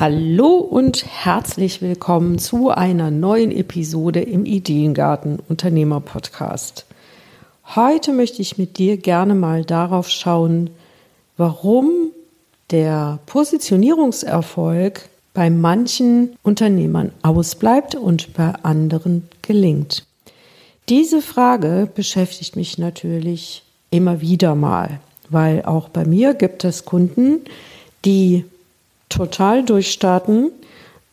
Hallo und herzlich willkommen zu einer neuen Episode im Ideengarten Unternehmer Podcast. Heute möchte ich mit dir gerne mal darauf schauen, warum der Positionierungserfolg bei manchen Unternehmern ausbleibt und bei anderen gelingt. Diese Frage beschäftigt mich natürlich immer wieder mal, weil auch bei mir gibt es Kunden, die total durchstarten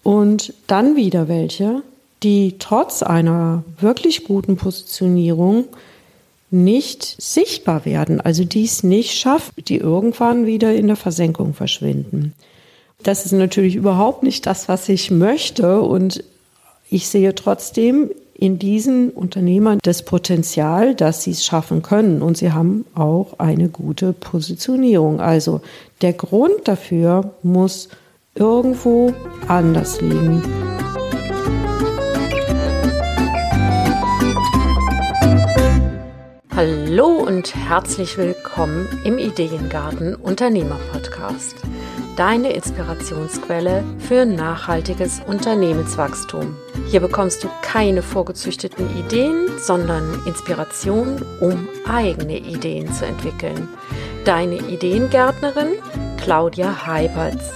und dann wieder welche, die trotz einer wirklich guten Positionierung nicht sichtbar werden, also dies nicht schaffen, die irgendwann wieder in der Versenkung verschwinden. Das ist natürlich überhaupt nicht das, was ich möchte und ich sehe trotzdem in diesen Unternehmern das Potenzial, dass sie es schaffen können. Und sie haben auch eine gute Positionierung. Also der Grund dafür muss irgendwo anders liegen. Hallo und herzlich willkommen im Ideengarten Unternehmer Podcast deine Inspirationsquelle für nachhaltiges Unternehmenswachstum. Hier bekommst du keine vorgezüchteten Ideen, sondern Inspiration, um eigene Ideen zu entwickeln. Deine Ideengärtnerin Claudia Heiberts.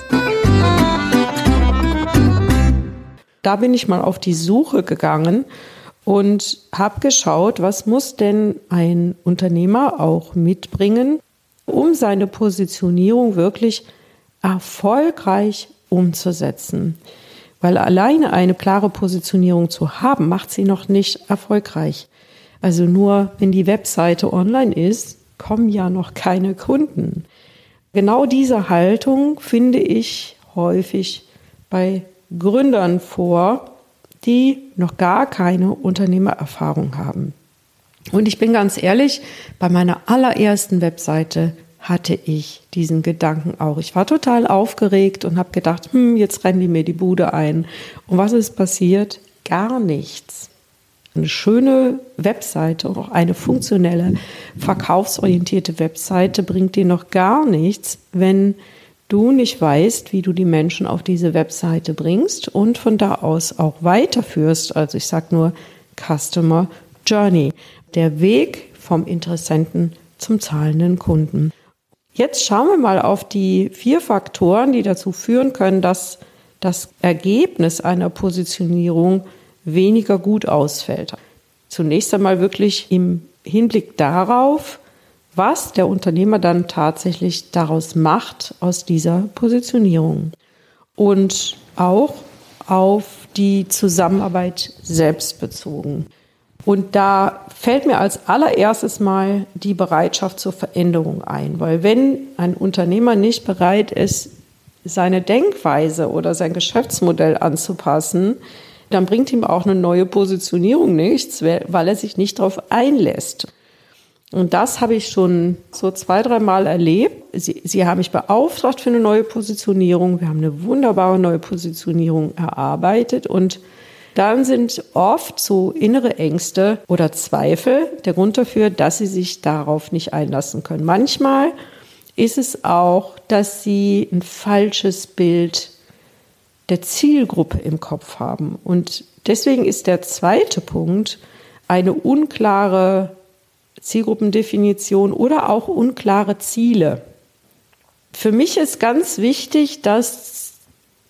Da bin ich mal auf die Suche gegangen und habe geschaut, was muss denn ein Unternehmer auch mitbringen, um seine Positionierung wirklich zu erfolgreich umzusetzen. Weil alleine eine klare Positionierung zu haben, macht sie noch nicht erfolgreich. Also nur wenn die Webseite online ist, kommen ja noch keine Kunden. Genau diese Haltung finde ich häufig bei Gründern vor, die noch gar keine Unternehmererfahrung haben. Und ich bin ganz ehrlich, bei meiner allerersten Webseite hatte ich diesen Gedanken auch. Ich war total aufgeregt und habe gedacht, hm, jetzt rennen die mir die Bude ein. Und was ist passiert? Gar nichts. Eine schöne Webseite, auch eine funktionelle, verkaufsorientierte Webseite bringt dir noch gar nichts, wenn du nicht weißt, wie du die Menschen auf diese Webseite bringst und von da aus auch weiterführst. Also ich sage nur Customer Journey, der Weg vom Interessenten zum zahlenden Kunden. Jetzt schauen wir mal auf die vier Faktoren, die dazu führen können, dass das Ergebnis einer Positionierung weniger gut ausfällt. Zunächst einmal wirklich im Hinblick darauf, was der Unternehmer dann tatsächlich daraus macht aus dieser Positionierung. Und auch auf die Zusammenarbeit selbst bezogen. Und da fällt mir als allererstes mal die Bereitschaft zur Veränderung ein, weil wenn ein Unternehmer nicht bereit ist, seine Denkweise oder sein Geschäftsmodell anzupassen, dann bringt ihm auch eine neue Positionierung nichts, weil er sich nicht darauf einlässt. Und das habe ich schon so zwei, dreimal erlebt. Sie, Sie haben mich beauftragt für eine neue Positionierung. Wir haben eine wunderbare neue Positionierung erarbeitet und dann sind oft so innere Ängste oder Zweifel der Grund dafür, dass sie sich darauf nicht einlassen können. Manchmal ist es auch, dass sie ein falsches Bild der Zielgruppe im Kopf haben. Und deswegen ist der zweite Punkt eine unklare Zielgruppendefinition oder auch unklare Ziele. Für mich ist ganz wichtig, dass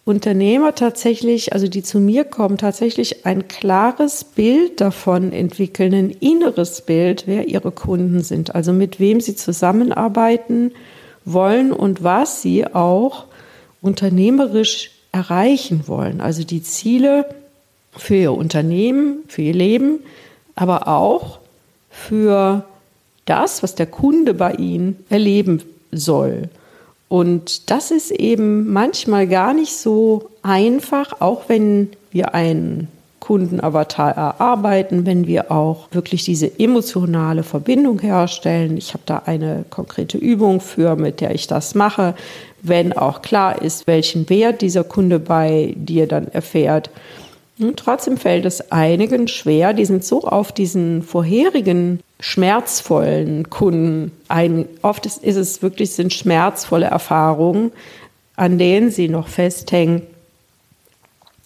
Unternehmer tatsächlich, also die zu mir kommen, tatsächlich ein klares Bild davon entwickeln, ein inneres Bild, wer ihre Kunden sind, also mit wem sie zusammenarbeiten wollen und was sie auch unternehmerisch erreichen wollen. Also die Ziele für ihr Unternehmen, für ihr Leben, aber auch für das, was der Kunde bei ihnen erleben soll. Und das ist eben manchmal gar nicht so einfach, auch wenn wir einen Kundenavatar erarbeiten, wenn wir auch wirklich diese emotionale Verbindung herstellen. Ich habe da eine konkrete Übung für, mit der ich das mache, wenn auch klar ist, welchen Wert dieser Kunde bei dir dann erfährt. Und trotzdem fällt es einigen schwer, die sind so auf diesen vorherigen schmerzvollen Kunden ein. Oft ist, ist es wirklich, sind schmerzvolle Erfahrungen an denen sie noch festhängen.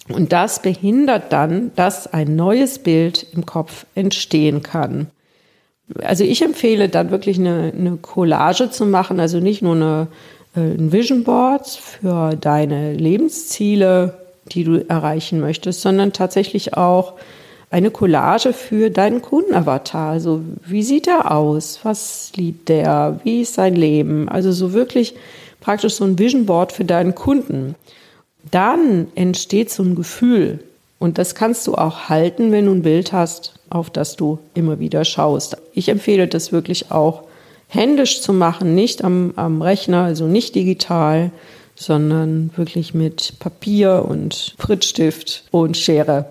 Und das behindert dann, dass ein neues Bild im Kopf entstehen kann. Also ich empfehle dann wirklich eine, eine Collage zu machen, also nicht nur eine, äh, ein Vision Board für deine Lebensziele, die du erreichen möchtest, sondern tatsächlich auch eine Collage für deinen Kundenavatar. Also wie sieht er aus? Was liebt der? Wie ist sein Leben? Also so wirklich praktisch so ein Vision Board für deinen Kunden. Dann entsteht so ein Gefühl und das kannst du auch halten, wenn du ein Bild hast, auf das du immer wieder schaust. Ich empfehle das wirklich auch händisch zu machen, nicht am, am Rechner, also nicht digital, sondern wirklich mit Papier und Prittstift und Schere.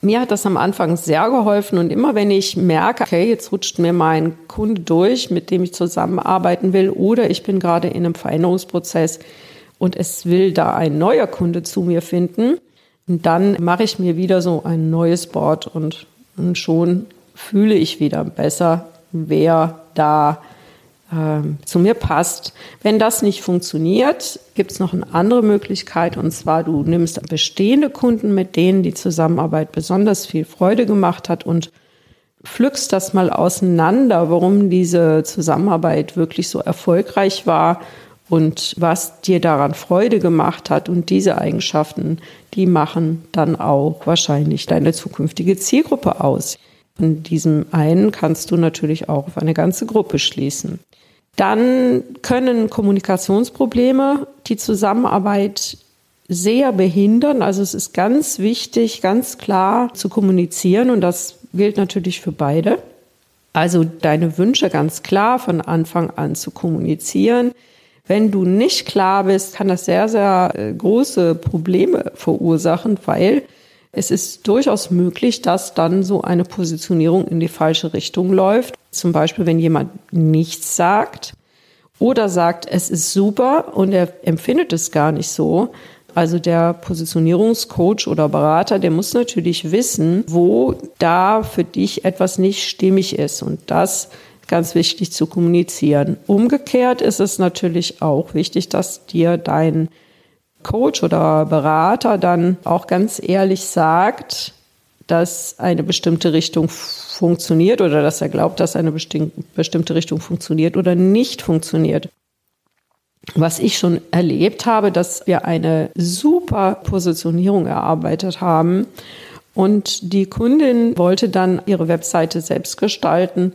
Mir hat das am Anfang sehr geholfen und immer wenn ich merke, okay, jetzt rutscht mir mein Kunde durch, mit dem ich zusammenarbeiten will oder ich bin gerade in einem Veränderungsprozess und es will da ein neuer Kunde zu mir finden, dann mache ich mir wieder so ein neues Board und, und schon fühle ich wieder besser, wer da zu mir passt. Wenn das nicht funktioniert, gibt es noch eine andere Möglichkeit und zwar du nimmst bestehende Kunden, mit denen die Zusammenarbeit besonders viel Freude gemacht hat und pflückst das mal auseinander, warum diese Zusammenarbeit wirklich so erfolgreich war und was dir daran Freude gemacht hat. Und diese Eigenschaften, die machen dann auch wahrscheinlich deine zukünftige Zielgruppe aus. Von diesem einen kannst du natürlich auch auf eine ganze Gruppe schließen. Dann können Kommunikationsprobleme die Zusammenarbeit sehr behindern. Also es ist ganz wichtig, ganz klar zu kommunizieren und das gilt natürlich für beide. Also deine Wünsche ganz klar von Anfang an zu kommunizieren. Wenn du nicht klar bist, kann das sehr, sehr äh, große Probleme verursachen, weil es ist durchaus möglich, dass dann so eine Positionierung in die falsche Richtung läuft. Zum Beispiel, wenn jemand nichts sagt oder sagt, es ist super und er empfindet es gar nicht so. Also der Positionierungscoach oder Berater, der muss natürlich wissen, wo da für dich etwas nicht stimmig ist. Und das ganz wichtig zu kommunizieren. Umgekehrt ist es natürlich auch wichtig, dass dir dein Coach oder Berater dann auch ganz ehrlich sagt, dass eine bestimmte Richtung funktioniert oder dass er glaubt, dass eine bestimmte Richtung funktioniert oder nicht funktioniert. Was ich schon erlebt habe, dass wir eine super Positionierung erarbeitet haben und die Kundin wollte dann ihre Webseite selbst gestalten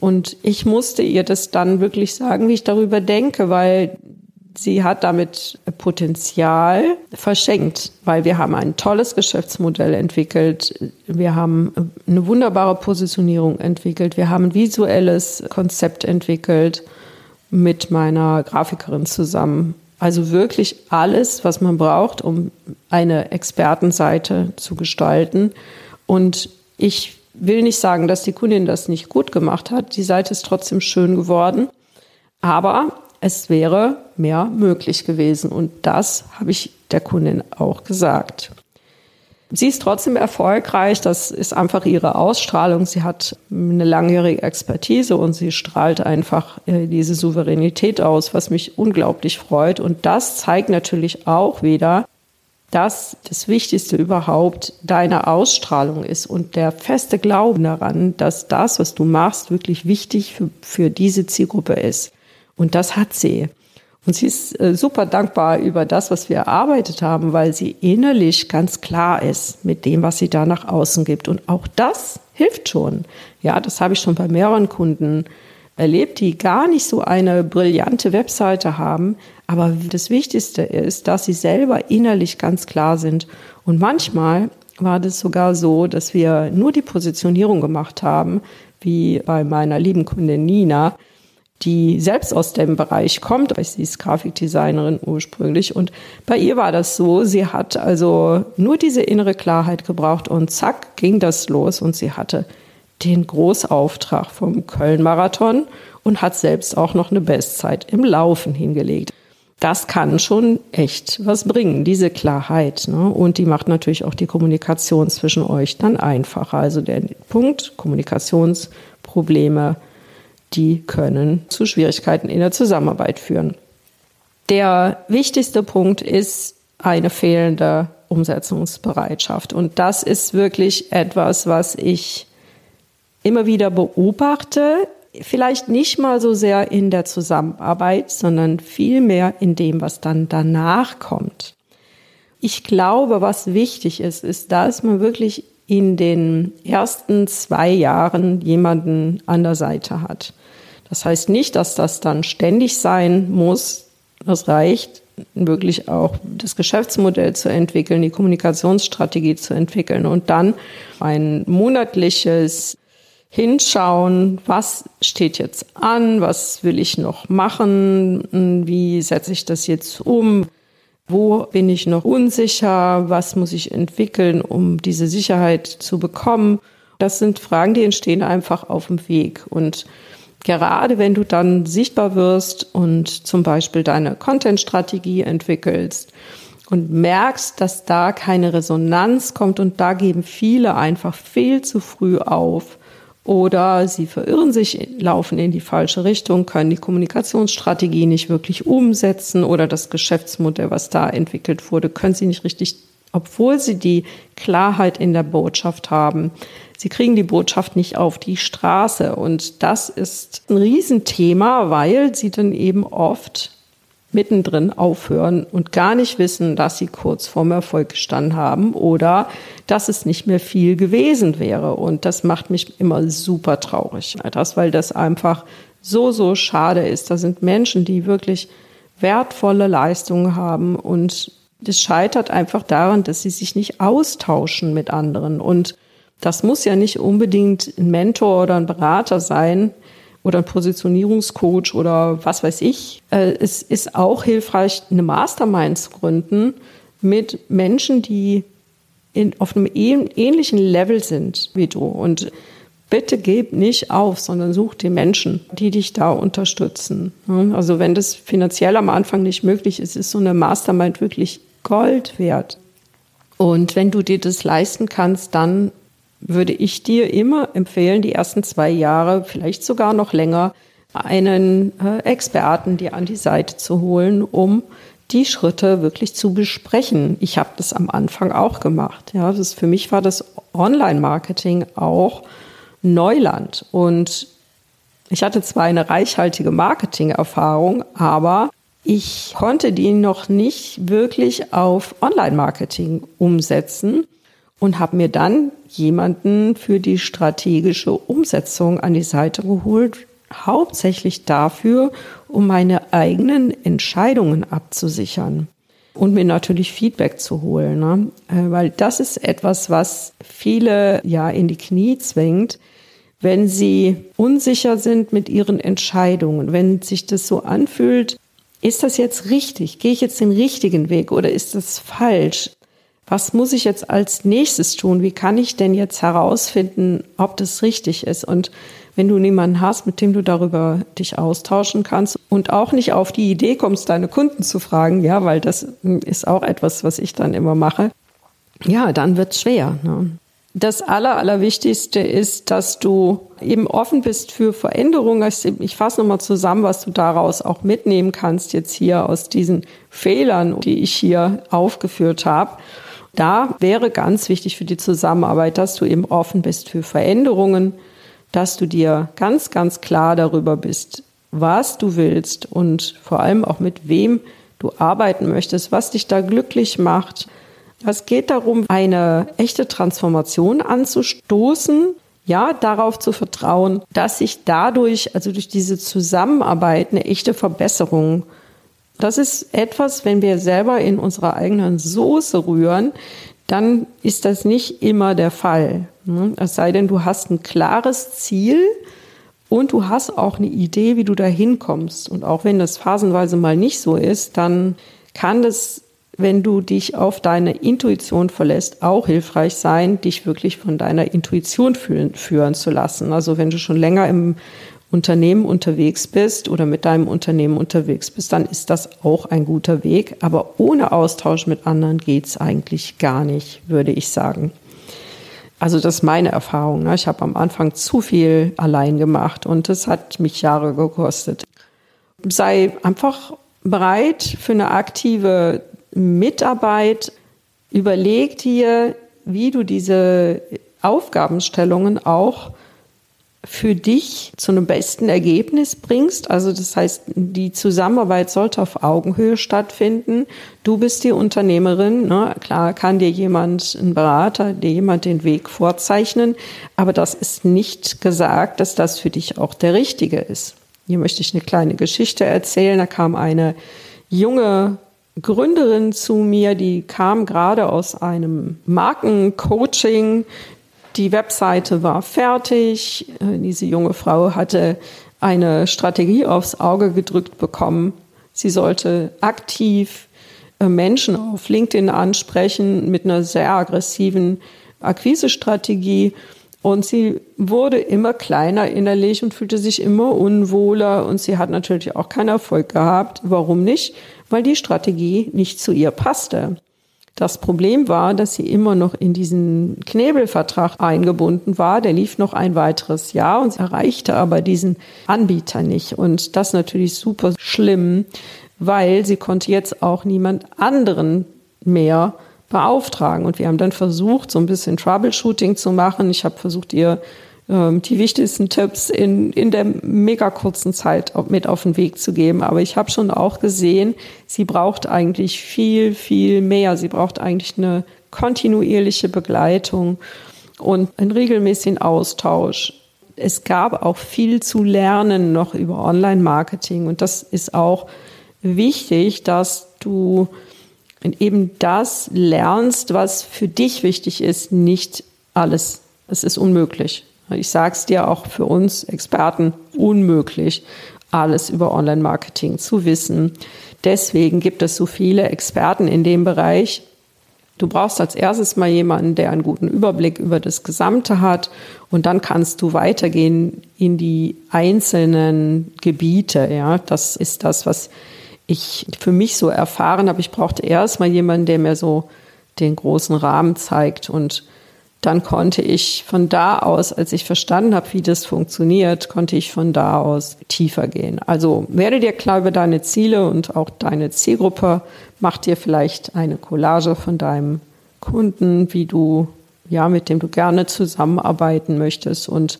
und ich musste ihr das dann wirklich sagen, wie ich darüber denke, weil sie hat damit Potenzial verschenkt, weil wir haben ein tolles Geschäftsmodell entwickelt, wir haben eine wunderbare Positionierung entwickelt, wir haben ein visuelles Konzept entwickelt mit meiner Grafikerin zusammen. Also wirklich alles, was man braucht, um eine Expertenseite zu gestalten. Und ich will nicht sagen, dass die Kundin das nicht gut gemacht hat. Die Seite ist trotzdem schön geworden. Aber es wäre mehr möglich gewesen. Und das habe ich der Kundin auch gesagt. Sie ist trotzdem erfolgreich. Das ist einfach ihre Ausstrahlung. Sie hat eine langjährige Expertise und sie strahlt einfach äh, diese Souveränität aus, was mich unglaublich freut. Und das zeigt natürlich auch wieder, dass das Wichtigste überhaupt deine Ausstrahlung ist und der feste Glauben daran, dass das, was du machst, wirklich wichtig für, für diese Zielgruppe ist. Und das hat sie. Und sie ist äh, super dankbar über das, was wir erarbeitet haben, weil sie innerlich ganz klar ist mit dem, was sie da nach außen gibt. Und auch das hilft schon. Ja, das habe ich schon bei mehreren Kunden erlebt, die gar nicht so eine brillante Webseite haben. Aber das Wichtigste ist, dass sie selber innerlich ganz klar sind. Und manchmal war das sogar so, dass wir nur die Positionierung gemacht haben, wie bei meiner lieben Kundin Nina, die selbst aus dem Bereich kommt, weil sie ist Grafikdesignerin ursprünglich. Und bei ihr war das so, sie hat also nur diese innere Klarheit gebraucht und zack ging das los und sie hatte den Großauftrag vom Köln-Marathon und hat selbst auch noch eine Bestzeit im Laufen hingelegt. Das kann schon echt was bringen, diese Klarheit. Ne? Und die macht natürlich auch die Kommunikation zwischen euch dann einfacher. Also der Punkt Kommunikationsprobleme, die können zu Schwierigkeiten in der Zusammenarbeit führen. Der wichtigste Punkt ist eine fehlende Umsetzungsbereitschaft. Und das ist wirklich etwas, was ich immer wieder beobachte. Vielleicht nicht mal so sehr in der Zusammenarbeit, sondern vielmehr in dem, was dann danach kommt. Ich glaube, was wichtig ist, ist, dass man wirklich in den ersten zwei Jahren jemanden an der Seite hat. Das heißt nicht, dass das dann ständig sein muss. Das reicht wirklich auch das Geschäftsmodell zu entwickeln, die Kommunikationsstrategie zu entwickeln und dann ein monatliches Hinschauen, was steht jetzt an, was will ich noch machen, wie setze ich das jetzt um, wo bin ich noch unsicher, was muss ich entwickeln, um diese Sicherheit zu bekommen. Das sind Fragen, die entstehen einfach auf dem Weg und Gerade wenn du dann sichtbar wirst und zum Beispiel deine Content-Strategie entwickelst und merkst, dass da keine Resonanz kommt und da geben viele einfach viel zu früh auf oder sie verirren sich, laufen in die falsche Richtung, können die Kommunikationsstrategie nicht wirklich umsetzen oder das Geschäftsmodell, was da entwickelt wurde, können sie nicht richtig, obwohl sie die Klarheit in der Botschaft haben, sie kriegen die Botschaft nicht auf die Straße. Und das ist ein Riesenthema, weil sie dann eben oft mittendrin aufhören und gar nicht wissen, dass sie kurz vorm Erfolg gestanden haben oder dass es nicht mehr viel gewesen wäre. Und das macht mich immer super traurig. Das, weil das einfach so, so schade ist. Da sind Menschen, die wirklich wertvolle Leistungen haben und das scheitert einfach daran, dass sie sich nicht austauschen mit anderen. Und das muss ja nicht unbedingt ein Mentor oder ein Berater sein oder ein Positionierungscoach oder was weiß ich. Äh, es ist auch hilfreich, eine Mastermind zu gründen mit Menschen, die in, auf einem ähnlichen Level sind wie du. Und bitte gib nicht auf, sondern such die Menschen, die dich da unterstützen. Also wenn das finanziell am Anfang nicht möglich ist, ist so eine Mastermind wirklich Gold wert. Und wenn du dir das leisten kannst, dann würde ich dir immer empfehlen, die ersten zwei Jahre, vielleicht sogar noch länger, einen äh, Experten dir an die Seite zu holen, um die Schritte wirklich zu besprechen. Ich habe das am Anfang auch gemacht. Ja, das für mich war das Online-Marketing auch Neuland und ich hatte zwar eine reichhaltige Marketing-Erfahrung, aber ich konnte die noch nicht wirklich auf Online-Marketing umsetzen und habe mir dann jemanden für die strategische Umsetzung an die Seite geholt, hauptsächlich dafür, um meine eigenen Entscheidungen abzusichern und mir natürlich Feedback zu holen, ne? Äh, weil das ist etwas, was viele ja in die Knie zwingt, wenn sie unsicher sind mit ihren Entscheidungen, wenn sich das so anfühlt, ist das jetzt richtig? Gehe ich jetzt den richtigen Weg oder ist das falsch? was muss ich jetzt als nächstes tun? Wie kann ich denn jetzt herausfinden, ob das richtig ist? Und wenn du niemanden hast, mit dem du darüber dich austauschen kannst und auch nicht auf die Idee kommst, deine Kunden zu fragen, ja, weil das ist auch etwas, was ich dann immer mache, ja, dann wird's schwer. Ne? Das Aller, Allerwichtigste ist, dass du eben offen bist für Veränderungen. Ich fasse nochmal zusammen, was du daraus auch mitnehmen kannst jetzt hier aus diesen Fehlern, die ich hier aufgeführt habe. Da wäre ganz wichtig für die Zusammenarbeit, dass du eben offen bist für Veränderungen, dass du dir ganz, ganz klar darüber bist, was du willst und vor allem auch mit wem du arbeiten möchtest, was dich da glücklich macht. Es geht darum, eine echte Transformation anzustoßen, ja, darauf zu vertrauen, dass sich dadurch, also durch diese Zusammenarbeit, eine echte Verbesserung das ist etwas, wenn wir selber in unserer eigenen Soße rühren, dann ist das nicht immer der Fall. Ne? Es sei denn, du hast ein klares Ziel und du hast auch eine Idee, wie du da hinkommst. Und auch wenn das phasenweise mal nicht so ist, dann kann das, wenn du dich auf deine Intuition verlässt, auch hilfreich sein, dich wirklich von deiner Intuition führen, führen zu lassen. Also wenn du schon länger im Unternehmen unterwegs bist oder mit deinem Unternehmen unterwegs bist, dann ist das auch ein guter Weg. Aber ohne Austausch mit anderen geht es eigentlich gar nicht, würde ich sagen. Also das ist meine Erfahrung. Ne? Ich habe am Anfang zu viel allein gemacht und das hat mich Jahre gekostet. Sei einfach bereit für eine aktive Mitarbeit. Überleg dir, wie du diese Aufgabenstellungen auch für dich zu einem besten Ergebnis bringst. Also das heißt, die Zusammenarbeit sollte auf Augenhöhe stattfinden. Du bist die Unternehmerin. Ne? Klar kann dir jemand, ein Berater, dir jemand den Weg vorzeichnen, aber das ist nicht gesagt, dass das für dich auch der richtige ist. Hier möchte ich eine kleine Geschichte erzählen. Da kam eine junge Gründerin zu mir, die kam gerade aus einem Markencoaching. Die Webseite war fertig. Äh, diese junge Frau hatte eine Strategie aufs Auge gedrückt bekommen. Sie sollte aktiv äh, Menschen auf LinkedIn ansprechen mit einer sehr aggressiven Akquisestrategie. Und sie wurde immer kleiner innerlich und fühlte sich immer unwohler. Und sie hat natürlich auch keinen Erfolg gehabt. Warum nicht? Weil die Strategie nicht zu ihr passte. Das Problem war, dass sie immer noch in diesen Knebelvertrag eingebunden war. Der lief noch ein weiteres Jahr und sie erreichte aber diesen Anbieter nicht. Und das natürlich super schlimm, weil sie konnte jetzt auch niemand anderen mehr beauftragen. Und wir haben dann versucht, so ein bisschen Troubleshooting zu machen. Ich habe versucht, ihr ähm, die wichtigsten Tipps in, in der mega kurzen Zeit mit auf den Weg zu geben. Aber ich habe schon auch gesehen, sie braucht eigentlich viel, viel mehr. Sie braucht eigentlich eine kontinuierliche Begleitung und einen regelmäßigen Austausch. Es gab auch viel zu lernen noch über Online-Marketing und das ist auch wichtig, dass du eben das lernst, was für dich wichtig ist, nicht alles. Es ist unmöglich. Ich sage es dir auch für uns Experten unmöglich, alles über Online-Marketing zu wissen. Deswegen gibt es so viele Experten in dem Bereich. Du brauchst als erstes mal jemanden, der einen guten Überblick über das Gesamte hat und dann kannst du weitergehen in die einzelnen Gebiete. Ja, das ist das, was ich für mich so erfahren habe. Ich brauchte erst mal jemanden, der mir so den großen Rahmen zeigt und dann konnte ich von da aus, als ich verstanden habe, wie das funktioniert, konnte ich von da aus tiefer gehen. Also werde dir klar über deine Ziele und auch deine Zielgruppe. Mach dir vielleicht eine Collage von deinem Kunden, wie du, ja, mit dem du gerne zusammenarbeiten möchtest und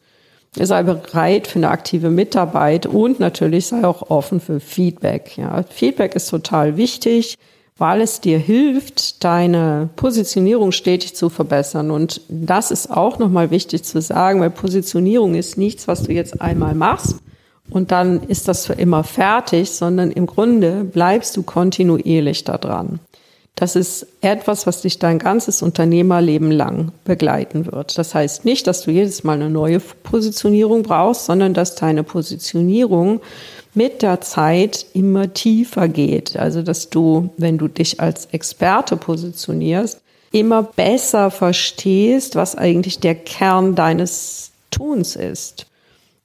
sei bereit für eine aktive Mitarbeit und natürlich sei auch offen für Feedback. Ja, Feedback ist total wichtig weil es dir hilft, deine Positionierung stetig zu verbessern. Und das ist auch nochmal wichtig zu sagen, weil Positionierung ist nichts, was du jetzt einmal machst und dann ist das für immer fertig, sondern im Grunde bleibst du kontinuierlich da dran. Das ist etwas, was dich dein ganzes Unternehmerleben lang begleiten wird. Das heißt nicht, dass du jedes Mal eine neue Positionierung brauchst, sondern dass deine Positionierung mit der Zeit immer tiefer geht. Also, dass du, wenn du dich als Experte positionierst, immer besser verstehst, was eigentlich der Kern deines Tuns ist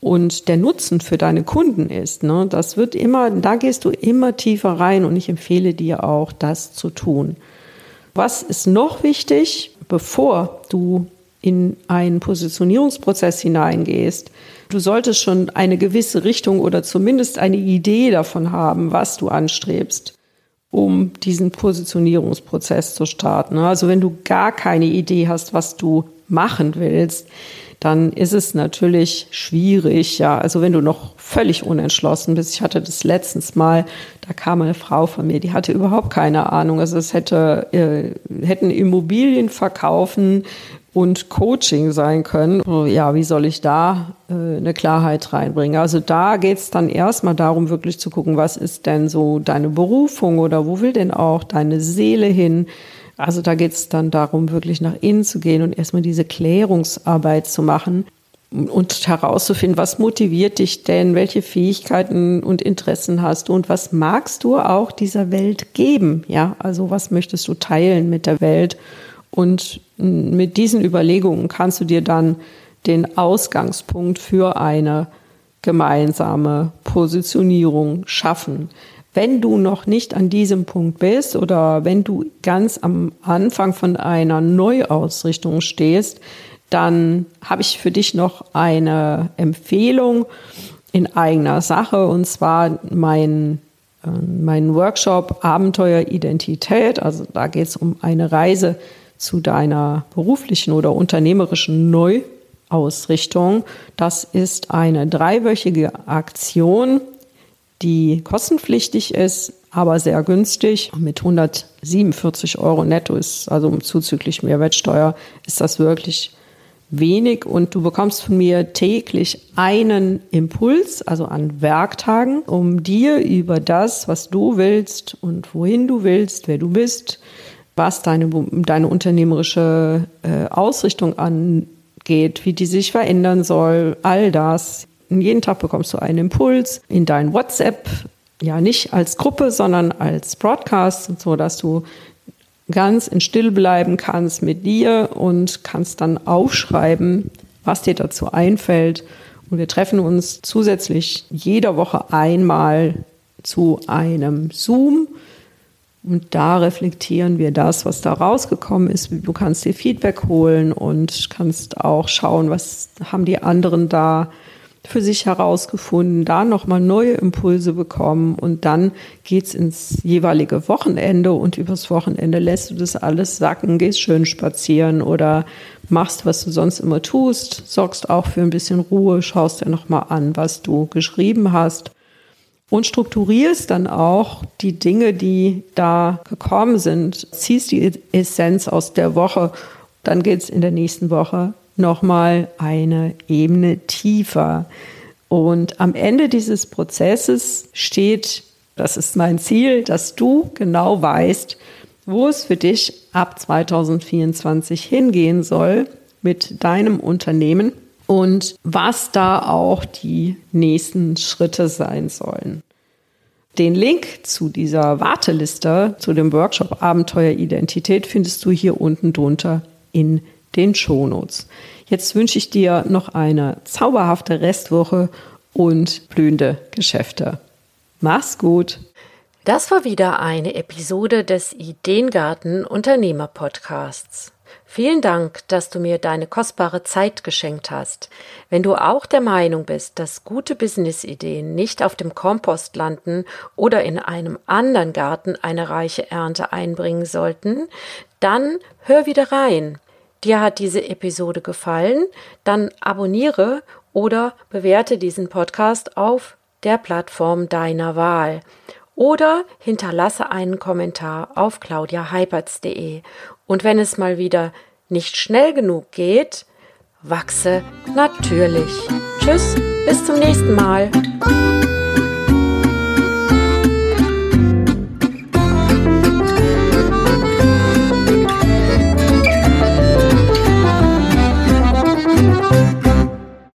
und der Nutzen für deine Kunden ist. Ne? Das wird immer, da gehst du immer tiefer rein und ich empfehle dir auch, das zu tun. Was ist noch wichtig, bevor du in einen Positionierungsprozess hineingehst? Du solltest schon eine gewisse Richtung oder zumindest eine Idee davon haben, was du anstrebst, um diesen Positionierungsprozess zu starten. Also wenn du gar keine Idee hast, was du machen willst, dann ist es natürlich schwierig. Ja, also wenn du noch völlig unentschlossen bist. Ich hatte das letztens mal, da kam eine Frau von mir, die hatte überhaupt keine Ahnung. Also es hätte, äh, hätten Immobilien verkaufen und Coaching sein können. Ja, wie soll ich da äh, eine Klarheit reinbringen? Also da geht es dann erstmal darum, wirklich zu gucken, was ist denn so deine Berufung oder wo will denn auch deine Seele hin? Also da geht es dann darum, wirklich nach innen zu gehen und erstmal diese Klärungsarbeit zu machen und herauszufinden, was motiviert dich denn, welche Fähigkeiten und Interessen hast du und was magst du auch dieser Welt geben? Ja, also was möchtest du teilen mit der Welt? Und mit diesen Überlegungen kannst du dir dann den Ausgangspunkt für eine gemeinsame Positionierung schaffen. Wenn du noch nicht an diesem Punkt bist oder wenn du ganz am Anfang von einer Neuausrichtung stehst, dann habe ich für dich noch eine Empfehlung in eigener Sache und zwar mein ähm, meinen Workshop Abenteuer Identität. Also da geht es um eine Reise zu deiner beruflichen oder unternehmerischen Neuausrichtung. Das ist eine dreiwöchige Aktion, die kostenpflichtig ist, aber sehr günstig. Mit 147 Euro netto ist, also zuzüglich Mehrwertsteuer, ist das wirklich wenig und du bekommst von mir täglich einen Impuls, also an Werktagen, um dir über das, was du willst und wohin du willst, wer du bist, was deine, deine unternehmerische äh, Ausrichtung angeht, wie die sich verändern soll, all das. Und jeden Tag bekommst du einen Impuls in dein WhatsApp, ja nicht als Gruppe, sondern als Broadcast, so dass du ganz in Still bleiben kannst mit dir und kannst dann aufschreiben, was dir dazu einfällt. Und wir treffen uns zusätzlich jede Woche einmal zu einem Zoom. Und da reflektieren wir das, was da rausgekommen ist. Du kannst dir Feedback holen und kannst auch schauen, was haben die anderen da für sich herausgefunden, da nochmal neue Impulse bekommen und dann geht's ins jeweilige Wochenende und übers Wochenende lässt du das alles sacken, gehst schön spazieren oder machst, was du sonst immer tust, sorgst auch für ein bisschen Ruhe, schaust dir nochmal an, was du geschrieben hast und strukturierst dann auch die Dinge, die da gekommen sind, ziehst die Essenz aus der Woche, dann geht's in der nächsten Woche nochmal eine Ebene tiefer. Und am Ende dieses Prozesses steht, das ist mein Ziel, dass du genau weißt, wo es für dich ab 2024 hingehen soll mit deinem Unternehmen und was da auch die nächsten Schritte sein sollen. Den Link zu dieser Warteliste, zu dem Workshop Abenteuer Identität findest du hier unten drunter in den Shownotes. Jetzt wünsche ich dir noch eine zauberhafte Restwoche und blühende Geschäfte. Mach's gut! Das war wieder eine Episode des Ideengarten Unternehmer Podcasts. Vielen Dank, dass du mir deine kostbare Zeit geschenkt hast. Wenn du auch der Meinung bist, dass gute Businessideen nicht auf dem Kompost landen oder in einem anderen Garten eine reiche Ernte einbringen sollten, dann hör wieder rein. Dir hat diese Episode gefallen, dann abonniere oder bewerte diesen Podcast auf der Plattform deiner Wahl oder hinterlasse einen Kommentar auf claudiaheipertz.de. Und wenn es mal wieder nicht schnell genug geht, wachse natürlich. Tschüss, bis zum nächsten Mal.